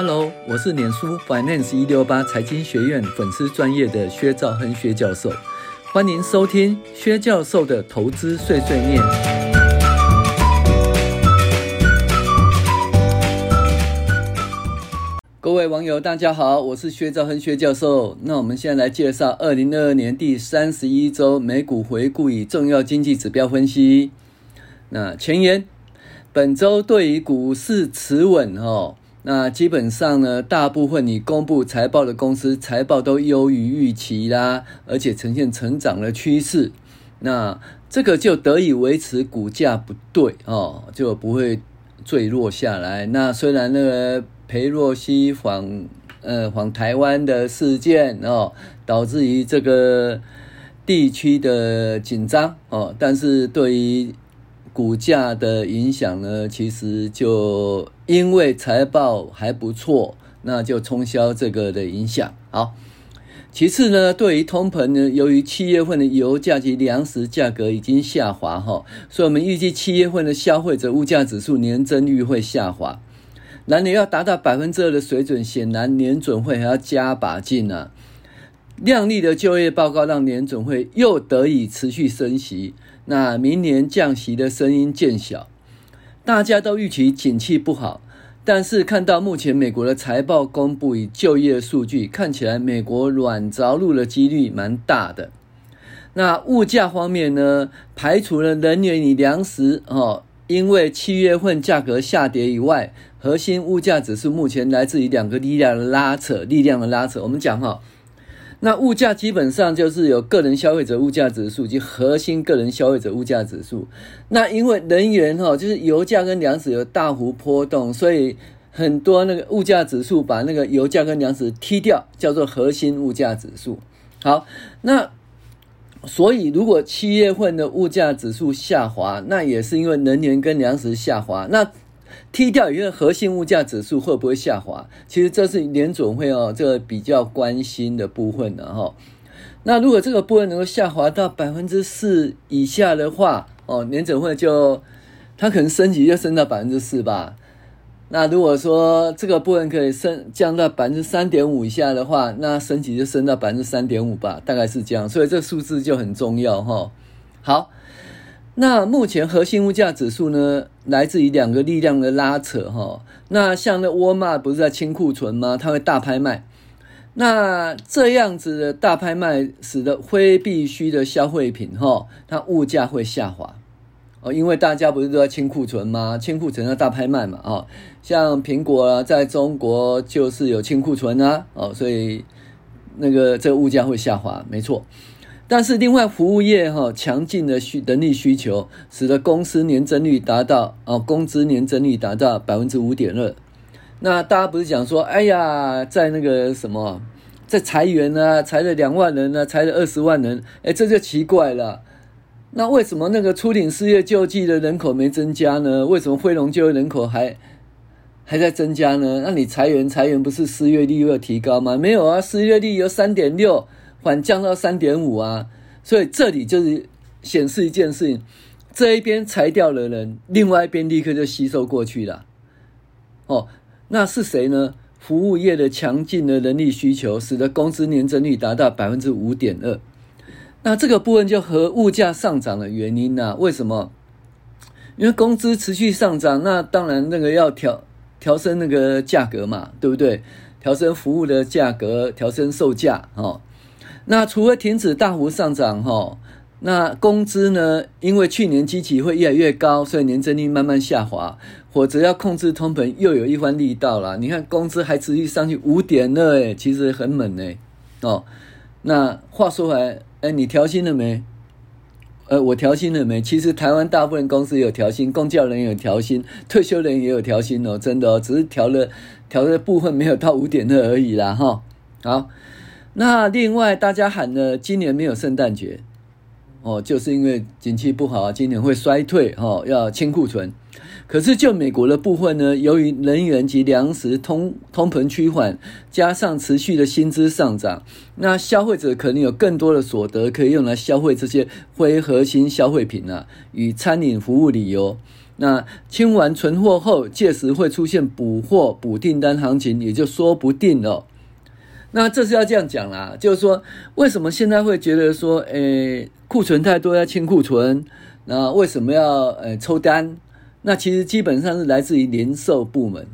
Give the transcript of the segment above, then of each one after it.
Hello，我是脸书 Finance 一六八财经学院粉丝专业的薛兆亨薛教授，欢迎收听薛教授的投资碎碎念。各位网友，大家好，我是薛兆亨薛教授。那我们现在来介绍二零二二年第三十一周美股回顾与重要经济指标分析。那前言，本周对于股市持稳哦。那基本上呢，大部分你公布财报的公司财报都优于预期啦，而且呈现成长的趋势。那这个就得以维持股价不对哦，就不会坠落下来。那虽然那个裴洛西访呃访台湾的事件哦，导致于这个地区的紧张哦，但是对于股价的影响呢，其实就因为财报还不错，那就冲销这个的影响。好，其次呢，对于通膨呢，由于七月份的油价及粮食价格已经下滑哈，所以我们预计七月份的消费者物价指数年增率会下滑。然而要达到百分之二的水准，显然年准会还要加把劲啊。亮丽的就业报告让年准会又得以持续升息。那明年降息的声音渐小，大家都预期景气不好，但是看到目前美国的财报公布与就业数据，看起来美国软着陆的几率蛮大的。那物价方面呢，排除了能源与粮食哦，因为七月份价格下跌以外，核心物价指数目前来自于两个力量的拉扯，力量的拉扯。我们讲哈。那物价基本上就是有个人消费者物价指数及核心个人消费者物价指数。那因为能源哈，就是油价跟粮食有大幅波动，所以很多那个物价指数把那个油价跟粮食踢掉，叫做核心物价指数。好，那所以如果七月份的物价指数下滑，那也是因为能源跟粮食下滑。那踢掉一个核心物价指数会不会下滑？其实这是联准会哦，这个比较关心的部分的哈。那如果这个部分能够下滑到百分之四以下的话，哦，联准会就它可能升级就升到百分之四吧。那如果说这个部分可以升降到百分之三点五以下的话，那升级就升到百分之三点五吧，大概是这样。所以这数字就很重要哈。好。那目前核心物价指数呢，来自于两个力量的拉扯哈。那像那沃尔玛不是在清库存吗？它会大拍卖。那这样子的大拍卖，使得非必需的消费品哈，它物价会下滑哦。因为大家不是都在清库存吗？清库存要大拍卖嘛啊。像苹果啊，在中国就是有清库存啊哦，所以那个这个物价会下滑，没错。但是另外服务业哈强劲的需人力需求，使得公司年增率达到哦，工资年增率达到百分之五点二。那大家不是讲说，哎呀，在那个什么，在裁员啊，裁了两万人啊，裁了二十万人，哎，这就奇怪了。那为什么那个初领失业救济的人口没增加呢？为什么非农就业人口还还在增加呢？那你裁员裁员不是失业率又要提高吗？没有啊，失业率有三点六。缓降到三点五啊，所以这里就是显示一件事情：这一边裁掉了人，另外一边立刻就吸收过去了。哦，那是谁呢？服务业的强劲的人力需求，使得工资年增率达到百分之五点二。那这个部分就和物价上涨的原因呢？为什么？因为工资持续上涨，那当然那个要调调升那个价格嘛，对不对？调升服务的价格，调升售价，哦。那除了停止大幅上涨哈，那工资呢？因为去年基期会越来越高，所以年增率慢慢下滑。否则要控制通膨，又有一番力道了。你看工资还持续上去五点二，哎，其实很猛哎。哦，那话说回来，哎，你调薪了没？呃，我调薪了没？其实台湾大部分公司有调薪，公教人有调薪，退休人也有调薪哦，真的哦，只是调了调的部分没有到五点二而已啦哈。好。那另外，大家喊了今年没有圣诞节，哦，就是因为景气不好，今年会衰退，哦，要清库存。可是就美国的部分呢，由于能源及粮食通通膨趋缓，加上持续的薪资上涨，那消费者可能有更多的所得可以用来消费这些非核心消费品啊，与餐饮服务旅游。那清完存货后，届时会出现补货补订单行情，也就说不定了。那这是要这样讲啦，就是说，为什么现在会觉得说，诶，库存太多要清库存？那为什么要诶抽单？那其实基本上是来自于零售部门，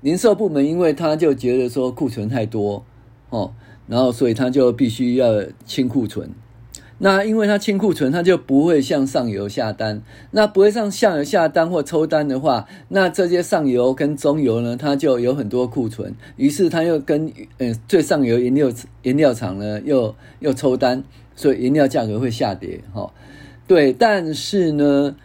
零售部门因为他就觉得说库存太多哦，然后所以他就必须要清库存。那因为它清库存，它就不会向上游下单。那不会向上游下单或抽单的话，那这些上游跟中游呢，它就有很多库存。于是它又跟呃最上游原料原料厂呢又又抽单，所以原料价格会下跌。哈，对。但是呢，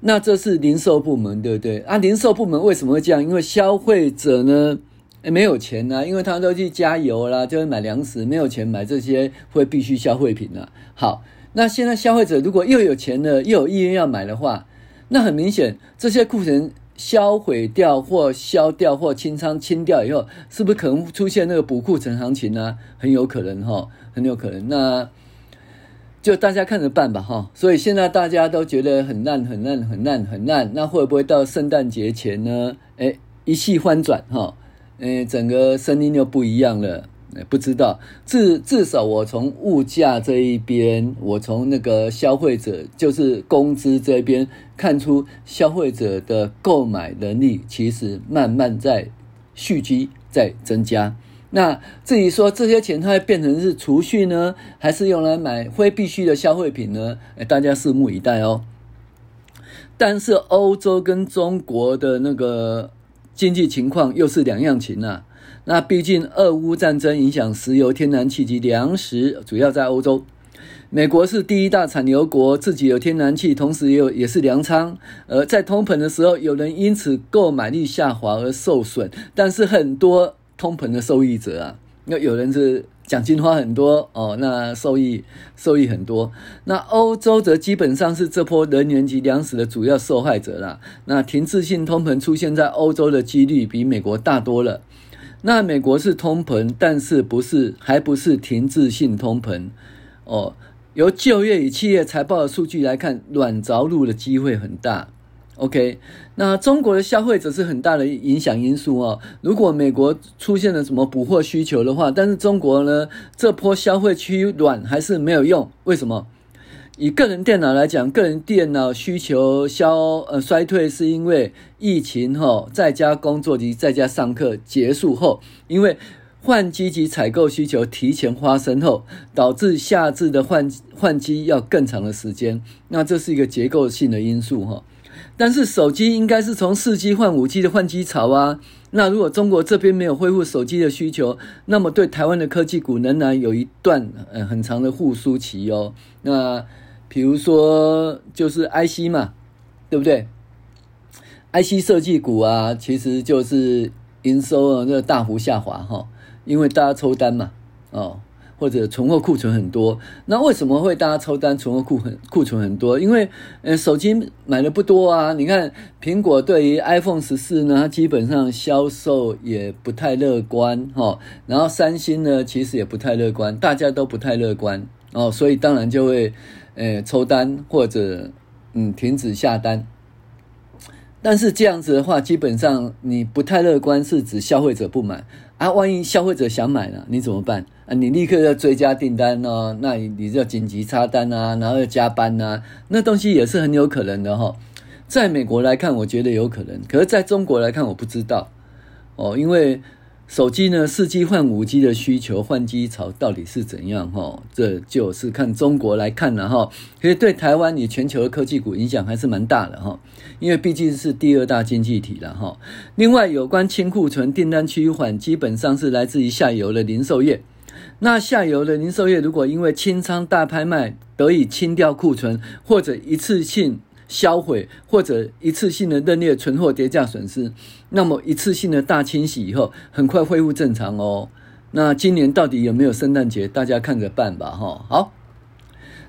那这是零售部门，对不对？啊，零售部门为什么会这样？因为消费者呢，诶没有钱呐、因为他都去加油啦，就是买粮食，没有钱买这些会必需消费品了、啊。好，那现在消费者如果又有钱了，又有意愿要买的话，那很明显，这些库存销毁掉或销掉或清仓清掉以后，是不是可能出现那个补库存行情呢、很有可能哈，很有可能。那就大家看着办吧哈。所以现在大家都觉得很烂、很烂、很烂、很烂，那会不会到圣诞节前呢？诶，一气翻转哈。诶，整个声音又不一样了。不知道，至至少我从物价这一边，我从那个消费者，就是工资这边看出，消费者的购买能力其实慢慢在蓄积，在增加。那至于说这些钱它会变成是储蓄呢，还是用来买非必需的消费品呢？大家拭目以待哦。但是欧洲跟中国的那个。经济情况又是两样情啊。那毕竟俄乌战争影响石油、天然气及粮食，主要在欧洲。美国是第一大产油国，自己有天然气，同时也有也是粮仓。而在通膨的时候，有人因此购买力下滑而受损，但是很多通膨的受益者啊，那有人是。奖金花很多哦，那受益受益很多。那欧洲则基本上是这波能源及粮食的主要受害者啦。那停滞性通膨出现在欧洲的几率比美国大多了。那美国是通膨，但是不是还不是停滞性通膨哦。由就业与企业财报的数据来看，软着陆的机会很大。OK，那中国的消费者是很大的影响因素哦。如果美国出现了什么补货需求的话，但是中国呢，这波消费趋软还是没有用。为什么？以个人电脑来讲，个人电脑需求消呃衰退，是因为疫情后在家工作及在家上课结束后，因为换机及采购需求提前发生后，导致下次的换换机要更长的时间。那这是一个结构性的因素哈。但是手机应该是从四 G 换五 G 的换机潮啊，那如果中国这边没有恢复手机的需求，那么对台湾的科技股仍然有一段呃很长的复苏期哦。那比如说就是 IC 嘛，对不对？IC 设计股啊，其实就是营收啊，那个大幅下滑哈，因为大家抽单嘛，哦。或者存货库存很多，那为什么会大家抽单存货库很库存很多？因为呃手机买的不多啊。你看苹果对于 iPhone 十四呢，它基本上销售也不太乐观哈。然后三星呢，其实也不太乐观，大家都不太乐观哦，所以当然就会呃抽单或者嗯停止下单。但是这样子的话，基本上你不太乐观，是指消费者不买。啊，万一消费者想买了，你怎么办啊？你立刻要追加订单哦，那你你就要紧急插单啊，然后要加班啊，那东西也是很有可能的哈。在美国来看，我觉得有可能，可是在中国来看，我不知道哦，因为。手机呢，四 G 换五 G 的需求换机潮到底是怎样？哈，这就是看中国来看了哈。其实对台湾与全球的科技股影响还是蛮大的哈，因为毕竟是第二大经济体了哈。另外，有关清库存、订单趋缓，基本上是来自于下游的零售业。那下游的零售业如果因为清仓大拍卖得以清掉库存，或者一次性。销毁或者一次性的认列存货跌价损失，那么一次性的大清洗以后，很快恢复正常哦。那今年到底有没有圣诞节？大家看着办吧，哈。好，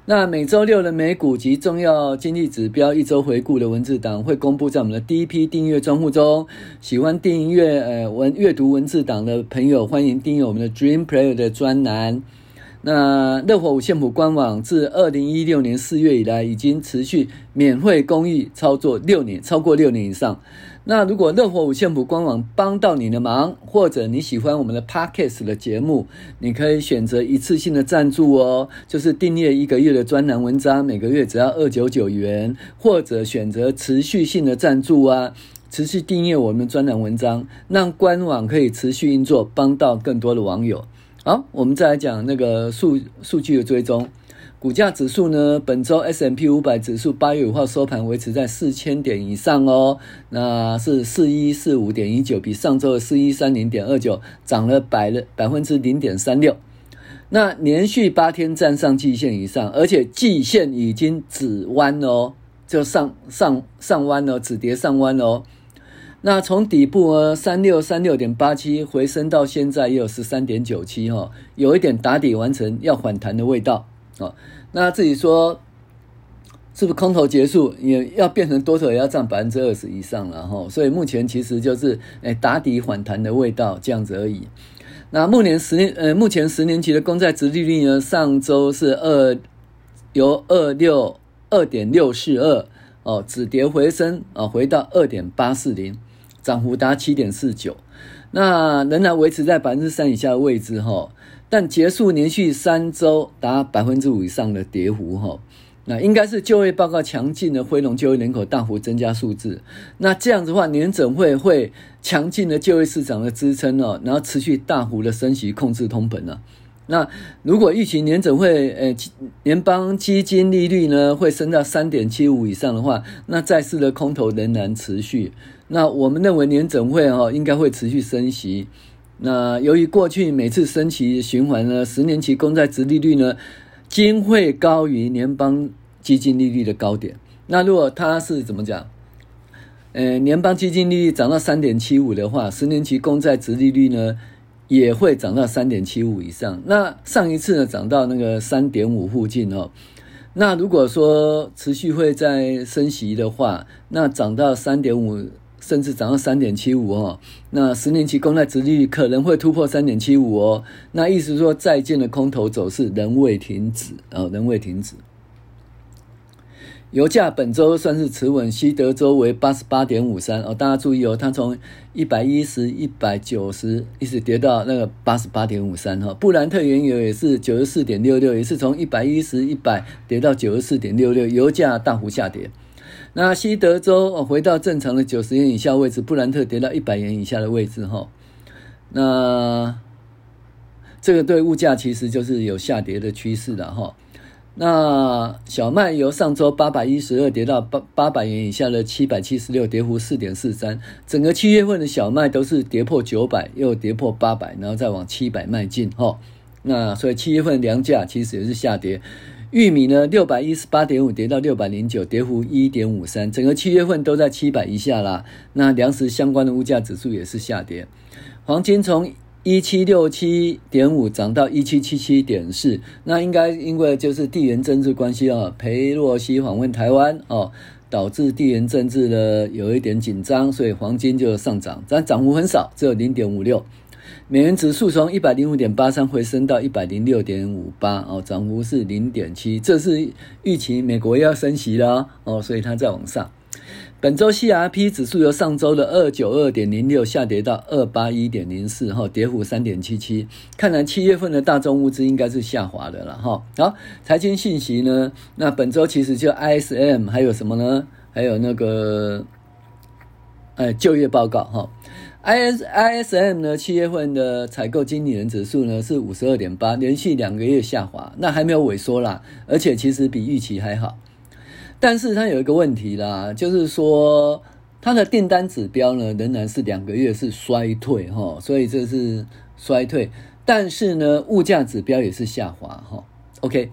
那每周六的美股及重要经济指标一周回顾的文字档会公布在我们的第一批订阅专户中。喜欢订阅呃文阅读文字档的朋友，欢迎订阅我们的 Dream Player 的专栏。那热火五线谱官网自二零一六年四月以来，已经持续免费公益操作六年，超过六年以上。那如果乐活五线谱官网帮到你的忙，或者你喜欢我们的 Podcast 的节目，你可以选择一次性的赞助哦，就是订阅一个月的专栏文章，每个月只要二九九元，或者选择持续性的赞助啊，持续订阅我们的专栏文章，让官网可以持续运作，帮到更多的网友。好，我们再来讲那个数数据的追踪。股价指数呢，本周 S&P 五百指数八月五号收盘维持在四千点以上哦，那是四一四五点一九，比上周的四一三零点二九涨了百了百分之零点三六。那连续八天站上季线以上，而且季线已经止弯哦，就上上上弯了，止跌上弯哦。那从底部呢，三六三六点八七回升到现在也有十三点九七哈，有一点打底完成要反弹的味道。那自己说是不是空头结束？也要变成多头，也要占百分之二十以上了哈。所以目前其实就是诶打底反弹的味道这样子而已。那目前十年呃，目前十年期的公债殖利率呢，上周是二由二六二点六四二哦止跌回升啊，回到二点八四零，涨幅达七点四九。那仍然维持在百分之三以下的位置哈。但结束连续三周达百分之五以上的跌幅，哈，那应该是就业报告强劲的非农就业人口大幅增加数字。那这样子的话，年准会会强劲的就业市场的支撑哦，然后持续大幅的升息控制通膨呢。那如果预期年准会呃联邦基金利率呢会升到三点七五以上的话，那债市的空头仍然持续。那我们认为年准会哈应该会持续升息。那由于过去每次升息循环呢，十年期公债殖利率呢，均会高于联邦基金利率的高点。那如果它是怎么讲？呃，联邦基金利率涨到三点七五的话，十年期公债殖利率呢也会涨到三点七五以上。那上一次呢涨到那个三点五附近哦。那如果说持续会再升息的话，那涨到三点五。甚至涨到三点七五哦，那十年期公债殖利率可能会突破三点七五哦，那意思说债券的空头走势仍未停止啊，仍未停止。油价本周算是持稳，西德州为八十八点五三哦，大家注意哦，它从一百一十、一百九十一直跌到那个八十八点五三哈。布兰特原油也是九十四点六六，也是从一百一十、一百跌到九十四点六六，油价大幅下跌。那西德州回到正常的九十元以下位置，布兰特跌到一百元以下的位置哈。那这个对物价其实就是有下跌的趋势的哈。那小麦由上周八百一十二跌到八八百元以下的七百七十六，跌幅四点四三。整个七月份的小麦都是跌破九百，又跌破八百，然后再往七百迈进哈。那所以七月份粮价其实也是下跌。玉米呢，六百一十八点五跌到六百零九，跌幅一点五三，整个七月份都在七百以下啦。那粮食相关的物价指数也是下跌。黄金从一七六七点五涨到一七七七点四，那应该因为就是地缘政治关系啊，裴洛西访问台湾哦，导致地缘政治的有一点紧张，所以黄金就上涨，但涨幅很少，只有零点五六。美元指数从一百零五点八三回升到一百零六点五八，哦，涨幅是零点七，这是预期美国要升息了哦，所以它在往上。本周 CRP 指数由上周的二九二点零六下跌到二八一点零四，哈，跌幅三点七七。看来七月份的大宗物资应该是下滑的了，哈。好，财经信息呢？那本周其实就 ISM 还有什么呢？还有那个，哎，就业报告，哈。I S I S M 呢，七月份的采购经理人指数呢是五十二点八，连续两个月下滑，那还没有萎缩啦，而且其实比预期还好。但是它有一个问题啦，就是说它的订单指标呢仍然是两个月是衰退哈，所以这是衰退。但是呢，物价指标也是下滑哈。OK，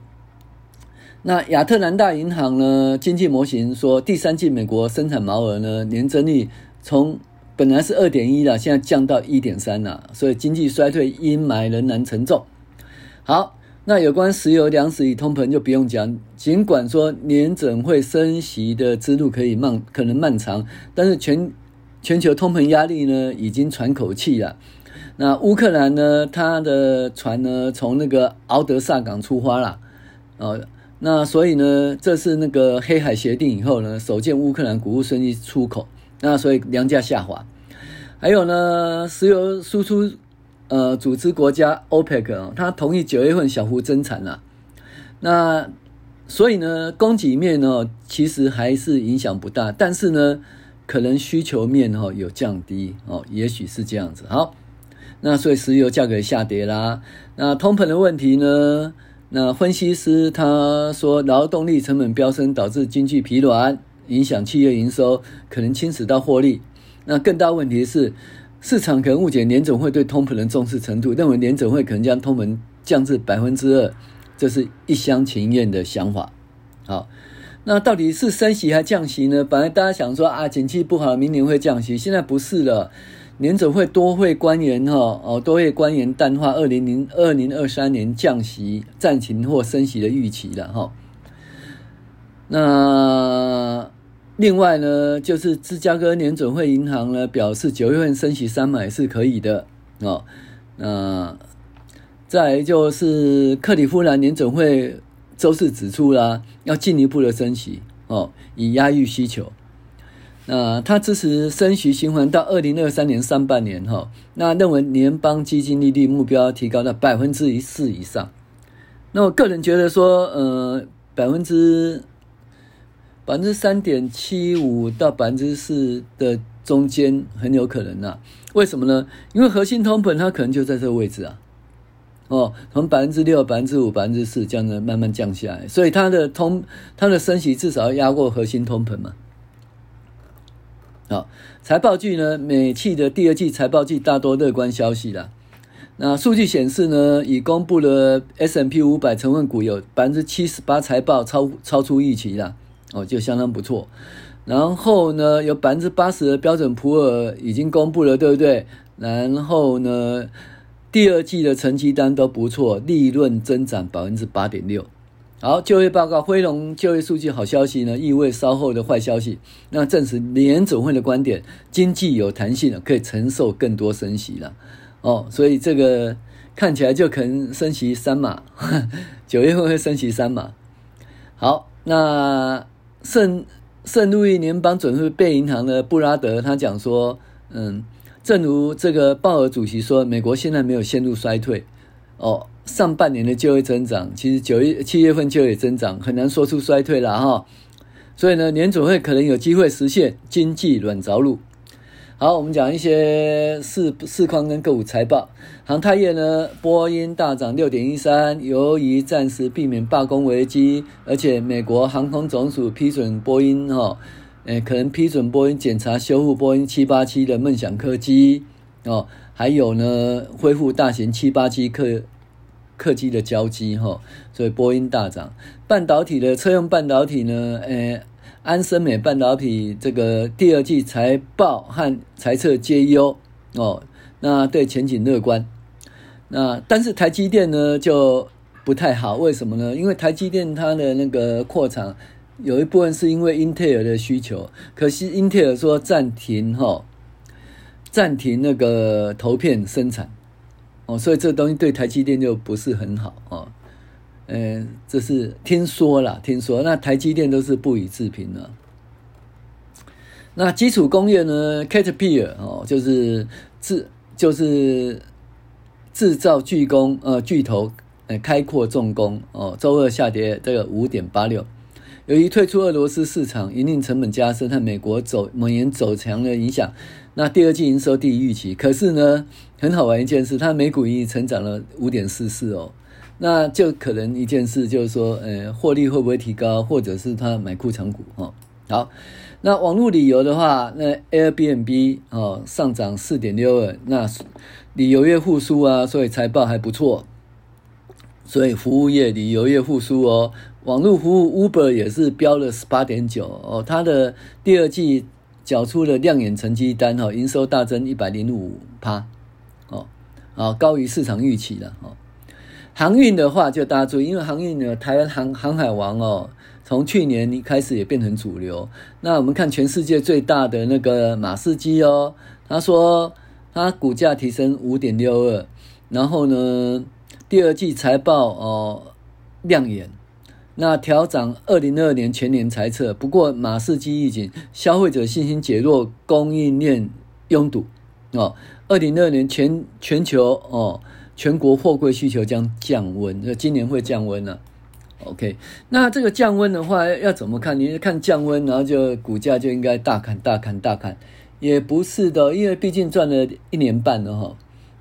那亚特兰大银行呢经济模型说，第三季美国生产毛额呢年增率从本来是二点一了，现在降到一点三了，所以经济衰退阴霾仍然沉重。好，那有关石油、粮食与通膨就不用讲。尽管说年准会升息的之路可以漫可能漫长，但是全全球通膨压力呢已经喘口气了。那乌克兰呢，它的船呢从那个敖德萨港出发了，哦，那所以呢，这是那个黑海协定以后呢，首见乌克兰谷物顺利出口，那所以粮价下滑。还有呢，石油输出呃组织国家 OPEC 哦，它同意九月份小幅增产了，那所以呢，供给面呢其实还是影响不大，但是呢，可能需求面哈有降低哦，也许是这样子。好。那所以石油价格下跌啦。那通膨的问题呢？那分析师他说，劳动力成本飙升导致经济疲软，影响企业营收，可能侵蚀到获利。那更大问题是，市场可能误解联总会对通膨的重视程度，认为联总会可能将通膨降至百分之二，这是一厢情愿的想法。好，那到底是升息还降息呢？本来大家想说啊，景气不好，明年会降息，现在不是了。联总会多会官员哈哦，多会官员淡化二零零二零二三年降息暂停或升息的预期了哈。那另外呢，就是芝加哥联准会银行呢表示，九月份升息三码也是可以的哦。那再来就是克里夫兰联准会周四指出啦，要进一步的升息哦，以压抑需求。那他支持升息循环到二零二三年上半年哈，那认为联邦基金利率目标提高到百分之一四以上。那我个人觉得说，呃，百分之百分之三点七五到百分之四的中间很有可能呐。为什么呢？因为核心通膨它可能就在这个位置啊。哦，从百分之六、百分之五、百分之四这样子慢慢降下来，所以它的通它的升息至少要压过核心通膨嘛。好，财报季呢，美企的第二季财报季大多乐观消息啦。那数据显示呢，已公布了 S M P 五百成分股有百分之七十八财报超超出预期啦，哦，就相当不错。然后呢，有百分之八十的标准普尔已经公布了，对不对？然后呢，第二季的成绩单都不错，利润增长百分之八点六。好，就业报告，非农就业数据好消息呢，意味稍后的坏消息，那证实联总会的观点，经济有弹性了，可以承受更多升息了。哦，所以这个看起来就可能升息三码，九月份会升息三码。好，那圣圣路易联邦准备银行的布拉德他讲说，嗯，正如这个鲍尔主席说，美国现在没有陷入衰退。哦。上半年的就业增长，其实九月、七月份就业增长很难说出衰退了哈，所以呢，年准会可能有机会实现经济软着陆。好，我们讲一些市市况跟个股财报。航太业呢，波音大涨六点一三，由于暂时避免罢工危机，而且美国航空总署批准波音哈，诶，可能批准波音检查修复波音七八七的梦想客机哦，还有呢，恢复大型七八七客。客机的交机哈，所以波音大涨。半导体的车用半导体呢，呃，安森美半导体这个第二季财报和财测皆优哦，那对前景乐观。那但是台积电呢就不太好，为什么呢？因为台积电它的那个扩厂有一部分是因为英特尔的需求，可惜英特尔说暂停哈，暂停那个投片生产。哦，所以这东西对台积电就不是很好哦。嗯，这是听说啦，听说那台积电都是不予置评了。那基础工业呢？Caterpillar 哦，就是制就是制造巨工呃巨头呃开阔重工哦，周二下跌这个五点八六。由于退出俄罗斯市场，营运成本加深，和美国走美元走强的影响，那第二季营收低于预期。可是呢，很好玩一件事，它每股盈余成长了五点四四哦，那就可能一件事就是说，呃，获利会不会提高，或者是他买库藏股哦。好，那网络旅游的话，那 Airbnb 哦上涨四点六二，那旅游业复苏啊，所以财报还不错，所以服务业、旅游业复苏哦。网络服务 Uber 也是飙了十八点九哦，它的第二季缴出了亮眼成绩单哈，营收大增一百零五趴哦，啊高于市场预期了哦。航运的话就大家注意，因为航运呢，台湾航航海王哦，从去年一开始也变成主流。那我们看全世界最大的那个马士基哦，他说它股价提升五点六二，然后呢，第二季财报哦亮眼，那调涨二零二二年全年财测。不过马士基预警，消费者信心减弱，供应链拥堵哦。二零二二年全全球哦全国货柜需求将降温，那今年会降温了，啊。OK，那这个降温的话要怎么看？你看降温，然后就股价就应该大砍大砍大砍。也不是的，因为毕竟赚了一年半了哈。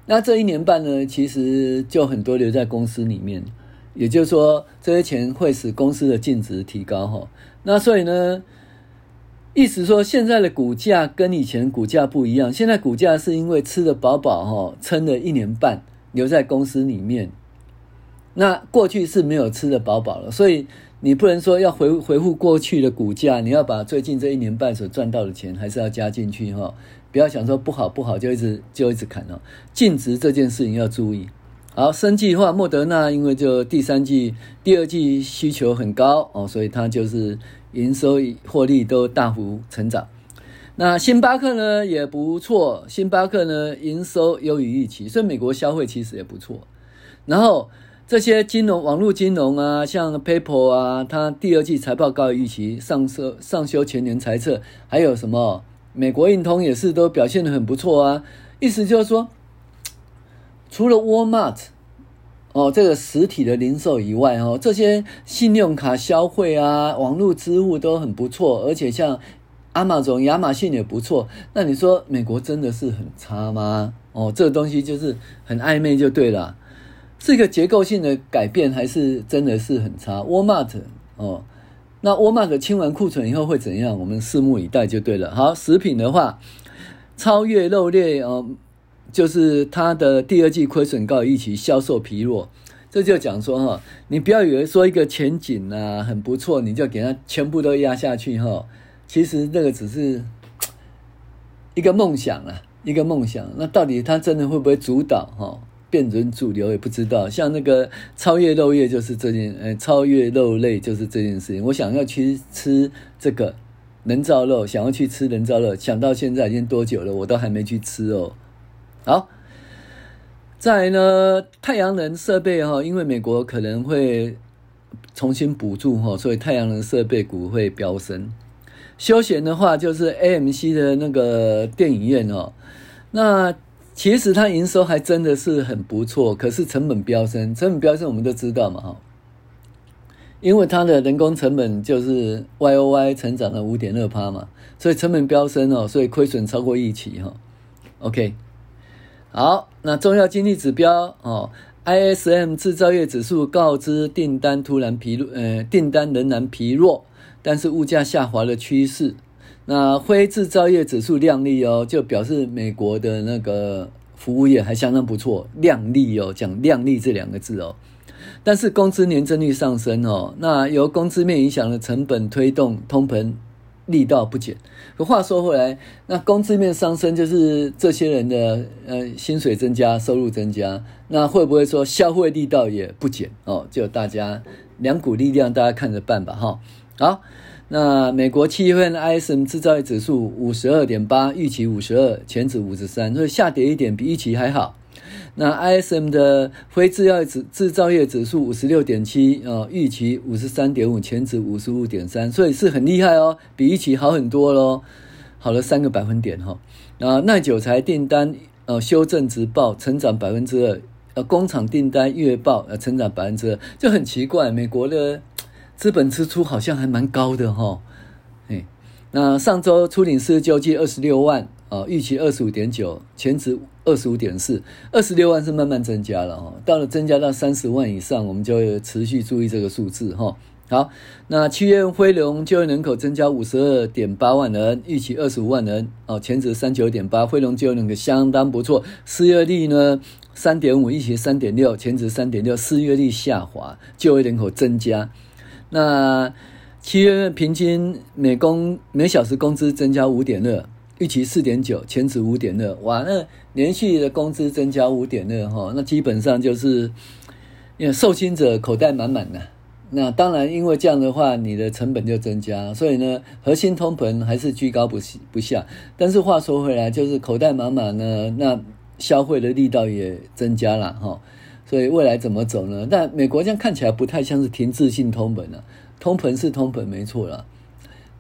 那这一年半呢，其实就很多留在公司里面，也就是说，这些钱会使公司的净值提高哈。那所以呢，意思说现在的股价跟以前股价不一样，现在股价是因为吃得饱饱哈，撑了一年半留在公司里面。那过去是没有吃得饱饱了，所以。你不能说要回回复过去的股价，你要把最近这一年半所赚到的钱还是要加进去哈，不要想说不好不好就一直就一直砍哦，净值这件事情要注意。好，生计的话，莫德纳因为就第三季、第二季需求很高哦，所以它就是营收、获利都大幅成长。那星巴克呢也不错，星巴克呢营收优于预期，所以美国消费其实也不错。然后。这些金融、网络金融啊，像 PayPal 啊，它第二季财报高于预期，上修上修全年财测，还有什么？美国运通也是都表现得很不错啊。意思就是说，除了 Walmart 哦，这个实体的零售以外哦，这些信用卡消费啊，网络支付都很不错，而且像 Amazon、亚马逊也不错。那你说美国真的是很差吗？哦，这个东西就是很暧昧就对了。是一个结构性的改变，还是真的是很差？Walmart 哦，那 Walmart 清完库存以后会怎样？我们拭目以待就对了。好，食品的话，超越肉类哦，就是它的第二季亏损高于预期，销售疲弱。这就讲说哈，你不要以为说一个前景啊很不错，你就给它全部都压下去哈。其实那个只是一个梦想啊，一个梦想。那到底它真的会不会主导哈？变成主流也不知道，像那个超越肉业就是这件，呃，超越肉类就是这件事情。我想要去吃这个人造肉，想要去吃人造肉，想到现在已经多久了，我都还没去吃哦。好，再来呢，太阳能设备哈，因为美国可能会重新补助哈，所以太阳能设备股会飙升。休闲的话就是 AMC 的那个电影院哦，那。其实它营收还真的是很不错，可是成本飙升，成本飙升我们都知道嘛哈，因为它的人工成本就是 Y O Y 成长了五点二趴嘛，所以成本飙升哦，所以亏损超过预期哈。OK，好，那重要经济指标哦，I S M 制造业指数告知订单突然疲弱，呃，订单仍然疲弱，但是物价下滑的趋势。那非制造业指数靓丽哦，就表示美国的那个服务业还相当不错，靓丽哦，讲靓丽这两个字哦。但是工资年增率上升哦，那由工资面影响的成本推动通膨力道不减。可话说回来，那工资面上升就是这些人的呃薪水增加，收入增加，那会不会说消费力道也不减哦？就大家两股力量，大家看着办吧哈。好。那美国七月份 ISM 制造业指数五十二点八，预期五十二，前值五十三，所以下跌一点，比预期还好。那 ISM 的非制造业指制造业指数五十六点七，哦，预期五十三点五，前值五十五点三，所以是很厉害哦，比预期好很多喽，好了三个百分点哈。那耐久材订单呃修正值报成长百分之二，呃工厂订单月报呃成长百分之二，就很奇怪，美国的。资本支出好像还蛮高的哈，哎，那上周初领失业救济二十六万啊，预期二十五点九，前值二十五点四，二十六万是慢慢增加了哈，到了增加到三十万以上，我们就会持续注意这个数字哈。好，那七月非农就业人口增加五十二点八万人，预期二十五万人哦，前值三九点八，非农就业人口相当不错，失业率呢三点五，预期三点六，前值三点六，失业率下滑，就业人口增加。那七月份平均每工每小时工资增加五点二，预期四点九，前值五点二。哇，那连续的工资增加五点二哈，那基本上就是因为受薪者口袋满满的那当然，因为这样的话，你的成本就增加，所以呢，核心通膨还是居高不不下。但是话说回来，就是口袋满满呢，那消费的力道也增加了哈。所以未来怎么走呢？但美国这样看起来不太像是停滞性通膨了，通膨是通膨没错了。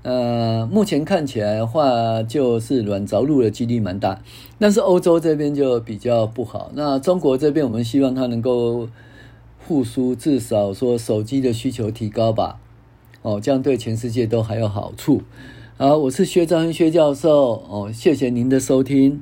呃，目前看起来的话，就是软着陆的几率蛮大。但是欧洲这边就比较不好。那中国这边，我们希望它能够。复苏，至少说手机的需求提高吧，哦，这样对全世界都还有好处。好，我是薛兆亨薛教授，哦，谢谢您的收听。